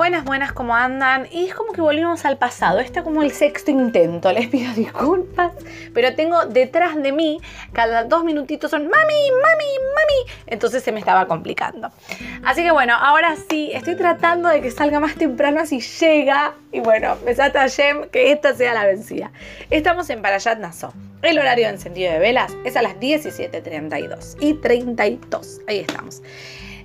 Buenas, buenas, ¿cómo andan? Y es como que volvimos al pasado. Está como el sexto intento. Les pido disculpas. Pero tengo detrás de mí, cada dos minutitos son mami, mami, mami. Entonces se me estaba complicando. Así que bueno, ahora sí, estoy tratando de que salga más temprano así llega. Y bueno, Besata Yem, que esta sea la vencida. Estamos en Parayat Nassau. El horario de encendido de velas es a las 17.32 y 32. Ahí estamos.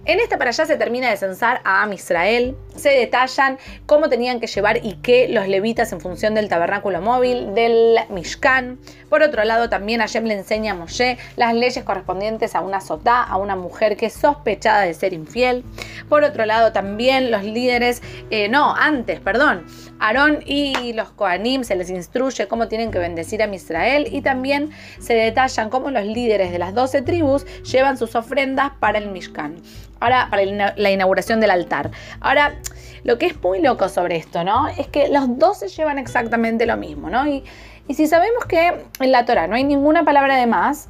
En esta para allá se termina de censar a Am Israel, se detallan cómo tenían que llevar y qué los levitas en función del tabernáculo móvil, del Mishkan. Por otro lado, también Hashem le enseña a Moshe las leyes correspondientes a una sotá, a una mujer que es sospechada de ser infiel. Por otro lado, también los líderes, eh, no, antes, perdón, Aarón y los Koanim se les instruye cómo tienen que bendecir a Israel y también se detallan cómo los líderes de las 12 tribus llevan sus ofrendas para el Mishkan. Ahora, para la inauguración del altar. Ahora, lo que es muy loco sobre esto, ¿no? Es que los 12 llevan exactamente lo mismo, ¿no? Y, y si sabemos que en la Torah no hay ninguna palabra de más,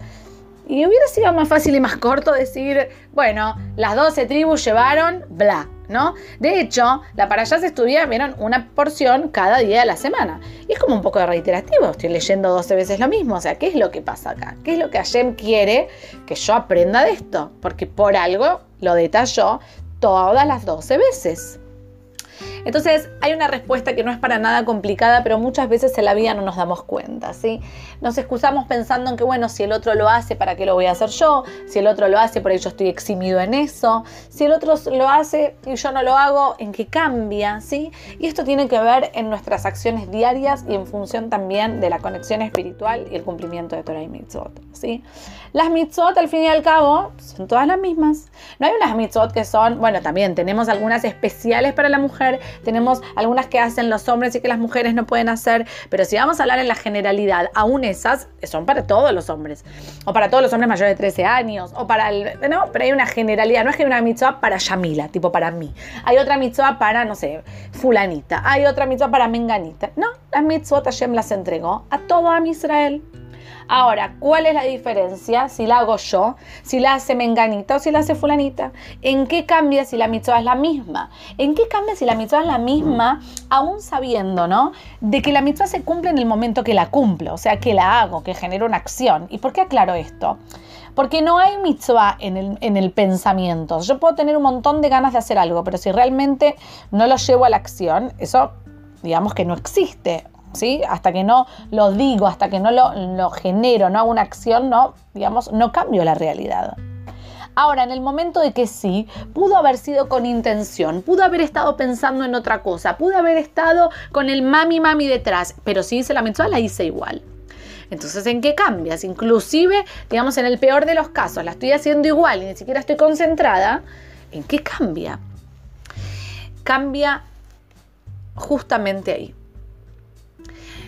y hubiera sido más fácil y más corto decir, bueno, las 12 tribus llevaron bla, ¿no? De hecho, la para allá se estudia, vieron, una porción cada día de la semana. Y es como un poco reiterativo, estoy leyendo 12 veces lo mismo. O sea, ¿qué es lo que pasa acá? ¿Qué es lo que Hashem quiere que yo aprenda de esto? Porque por algo lo detalló todas las 12 veces. Entonces hay una respuesta que no es para nada complicada, pero muchas veces en la vida no nos damos cuenta, ¿sí? Nos excusamos pensando en que, bueno, si el otro lo hace, ¿para qué lo voy a hacer yo? Si el otro lo hace, por ello estoy eximido en eso. Si el otro lo hace y yo no lo hago, ¿en qué cambia? ¿sí? Y esto tiene que ver en nuestras acciones diarias y en función también de la conexión espiritual y el cumplimiento de Torah y Mitzvot, ¿sí? Las Mitzvot, al fin y al cabo, son todas las mismas. No hay unas Mitzvot que son, bueno, también tenemos algunas especiales para la mujer, tenemos algunas que hacen los hombres y que las mujeres no pueden hacer, pero si vamos a hablar en la generalidad, aún esas son para todos los hombres, o para todos los hombres mayores de 13 años, o para el... No, pero hay una generalidad, no es que hay una mitzvah para Yamila, tipo para mí. Hay otra mitzvah para, no sé, fulanita. Hay otra mitzvah para menganita. No, las mitzvot Hashem las entregó a todo a Israel. Ahora, ¿cuál es la diferencia si la hago yo, si la hace menganita o si la hace fulanita? ¿En qué cambia si la mitzvah es la misma? ¿En qué cambia si la mitzvah es la misma, aún sabiendo, ¿no? De que la mitzvah se cumple en el momento que la cumplo, o sea, que la hago, que genero una acción. ¿Y por qué aclaro esto? Porque no hay mitzvah en el, en el, pensamiento. Yo puedo tener un montón de ganas de hacer algo, pero si realmente no lo llevo a la acción, eso digamos que no existe. Hasta que no lo digo, hasta que no lo, genero, no hago una acción, no, digamos, no cambio la realidad. Ahora, en el momento de que sí, pudo haber sido con intención, pudo haber estado pensando en otra cosa, pudo haber estado con el mami mami detrás, pero si hice la mitzvah, la hice igual. Entonces, ¿en qué cambias? Inclusive, digamos, en el peor de los casos, la estoy haciendo igual y ni siquiera estoy concentrada, ¿en qué cambia? Cambia justamente ahí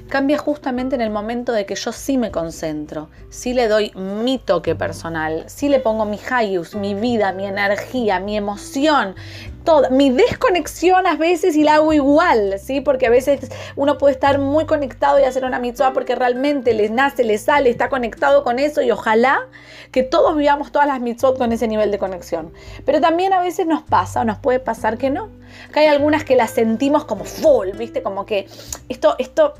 cambia justamente en el momento de que yo sí me concentro, sí le doy mi toque personal, sí le pongo mi hayus, mi vida, mi energía, mi emoción, toda, mi desconexión a veces y la hago igual, ¿sí? Porque a veces uno puede estar muy conectado y hacer una mitzvah porque realmente les nace, le sale, está conectado con eso y ojalá que todos vivamos todas las mitzvot con ese nivel de conexión. Pero también a veces nos pasa o nos puede pasar que no. Que hay algunas que las sentimos como full, ¿viste? Como que esto, esto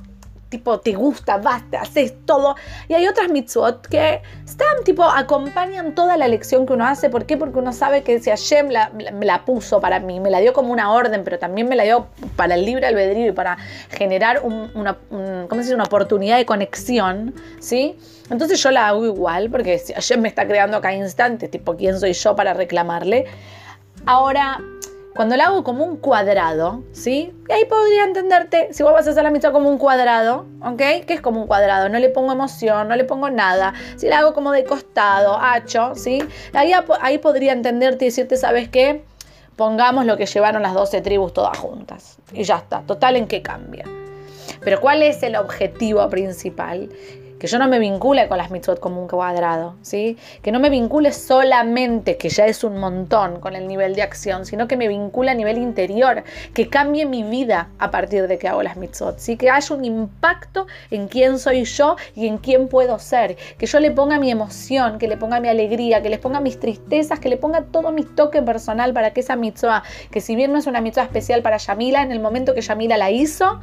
tipo te gusta, basta, haces todo. Y hay otras mitzvot que están, tipo, acompañan toda la lección que uno hace. ¿Por qué? Porque uno sabe que si Hashem la, la, puso para mí, me la dio como una orden, pero también me la dio para el libre albedrío y para generar una, ¿cómo se una oportunidad de conexión, ¿sí? Entonces yo la hago igual, porque si Hashem me está creando cada instante, tipo, ¿quién soy yo para reclamarle? Ahora, cuando la hago como un cuadrado, ¿sí? Y ahí podría entenderte, si vos vas a hacer la mitad como un cuadrado, ¿ok? ¿Qué es como un cuadrado? No le pongo emoción, no le pongo nada. Si la hago como de costado, hacho, ¿sí? Ahí, ahí podría entenderte y decirte, ¿sabes qué? Pongamos lo que llevaron las 12 tribus todas juntas. Y ya está. Total, ¿en qué cambia? Pero ¿cuál es el objetivo principal? Que yo no me vincule con las mitzvot como un cuadrado, ¿sí? Que no me vincule solamente, que ya es un montón con el nivel de acción, sino que me vincule a nivel interior, que cambie mi vida a partir de que hago las mitzvot, ¿sí? Que haya un impacto en quién soy yo y en quién puedo ser, que yo le ponga mi emoción, que le ponga mi alegría, que le ponga mis tristezas, que le ponga todo mi toque personal para que esa mitzvah, que si bien no es una mitzvah especial para Yamila, en el momento que Yamila la hizo,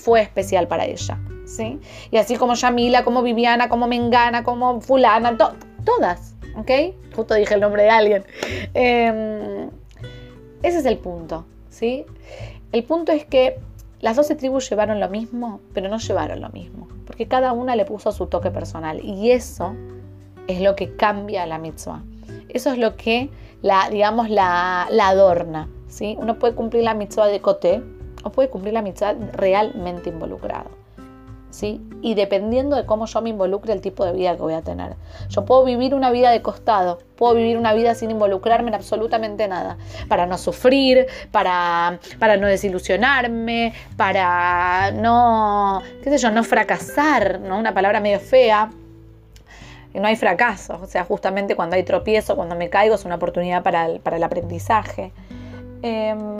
fue especial para ella. ¿sí? Y así como Yamila, como Viviana, como Mengana, como Fulana, todas, ¿ok? Justo dije el nombre de alguien. Em, ese es el punto, ¿sí? El punto es que las 12 tribus llevaron lo mismo, pero no llevaron lo mismo, porque cada una le puso su toque personal y eso es lo que cambia la mitzvah. Eso es lo que la, digamos, la, la adorna. ¿sí? Uno puede cumplir la mitzvah de coté o puede cumplir la mitzvah realmente involucrado. ¿sí? Y dependiendo de cómo yo me involucre, el tipo de vida que voy a tener. Yo puedo vivir una vida de costado, puedo vivir una vida sin involucrarme en absolutamente nada, para no sufrir, para, para no desilusionarme, para no, qué sé yo, no fracasar, ¿no? Una palabra medio fea. No hay fracaso, o sea, justamente cuando hay tropiezo, cuando me caigo, es una oportunidad para el, para el aprendizaje. Em,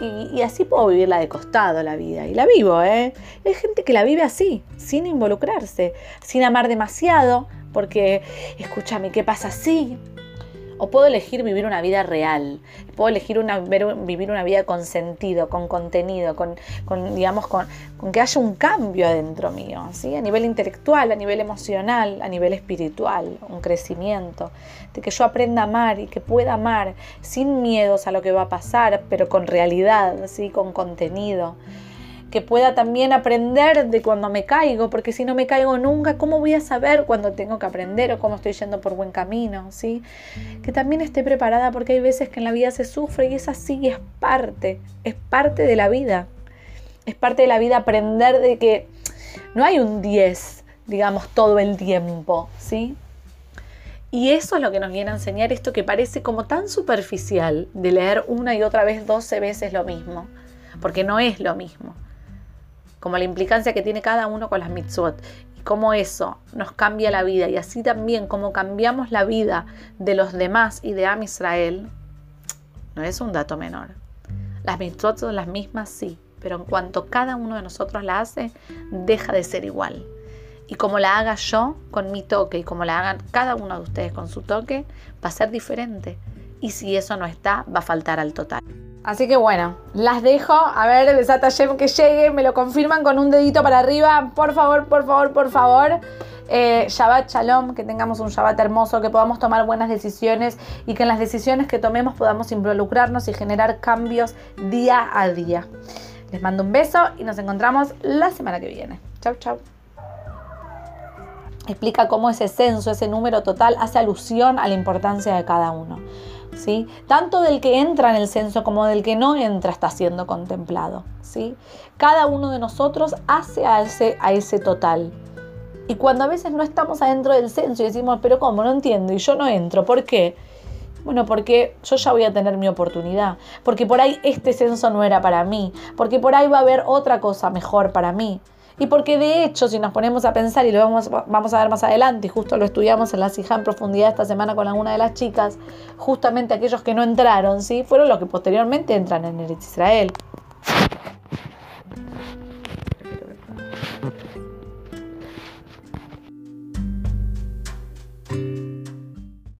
y, así puedo vivirla de costado la vida. Y la vivo, ¿eh? Hay gente que la vive así, sin involucrarse, sin amar demasiado, porque, escúchame, ¿qué pasa así? O puedo elegir vivir una vida real, puedo elegir vivir una vida con sentido, con contenido, con, digamos, con, que haya un cambio adentro mío, ¿sí? a nivel intelectual, a nivel emocional, a nivel espiritual, un crecimiento, de que yo aprenda a amar y que pueda amar sin miedos a lo que va a pasar, pero con realidad, ¿sí? con contenido que pueda también aprender de cuando me caigo, porque si no me caigo nunca, ¿cómo voy a saber cuando tengo que aprender o cómo estoy yendo por buen camino? ¿sí? Que también esté preparada porque hay veces que en la vida se sufre y es así, es parte, es parte de la vida. Es parte de la vida aprender de que no hay un 10, digamos, todo el tiempo, ¿sí? Y eso es lo que nos viene a enseñar esto que parece como tan superficial de leer una y otra vez 12 veces lo mismo, porque no es lo mismo como la implicancia que tiene cada uno con las mitzvot y cómo eso nos cambia la vida y así también como cambiamos la vida de los demás y de Am Israel, no es un dato menor. Las mitzvot son las mismas, sí, pero en cuanto cada uno de nosotros la hace, deja de ser igual. Y como la haga yo con mi toque y como la hagan cada uno de ustedes con su toque, va a ser diferente. Y si eso no está, va a faltar al total. Así que bueno, las dejo. A ver, desata que llegue. Me lo confirman con un dedito para arriba. Por favor, por favor, por favor. Eh, Shabbat Shalom, que tengamos un Shabbat hermoso, que podamos tomar buenas decisiones y que en las decisiones que tomemos podamos involucrarnos y generar cambios día a día. Les mando un beso y nos encontramos la semana que viene. Chau, chau. Explica cómo ese censo, ese número total, hace alusión a la importancia de cada uno. Tanto del que entra en el censo como del que no entra está siendo contemplado, ¿sí? Cada uno de nosotros hace a ese, a ese total. Y cuando a veces no estamos adentro del censo y decimos, pero ¿cómo? No entiendo y yo no entro, ¿por qué? Bueno, porque yo ya voy a tener mi oportunidad, porque por ahí este censo no era para mí, porque por ahí va a haber otra cosa mejor para mí. Y porque de hecho, si nos ponemos a pensar, y lo vamos, vamos a ver más adelante, y justo lo estudiamos en la CIJA en profundidad esta semana con alguna de las chicas, justamente aquellos que no entraron, ¿sí? fueron los que posteriormente entran en el Israel.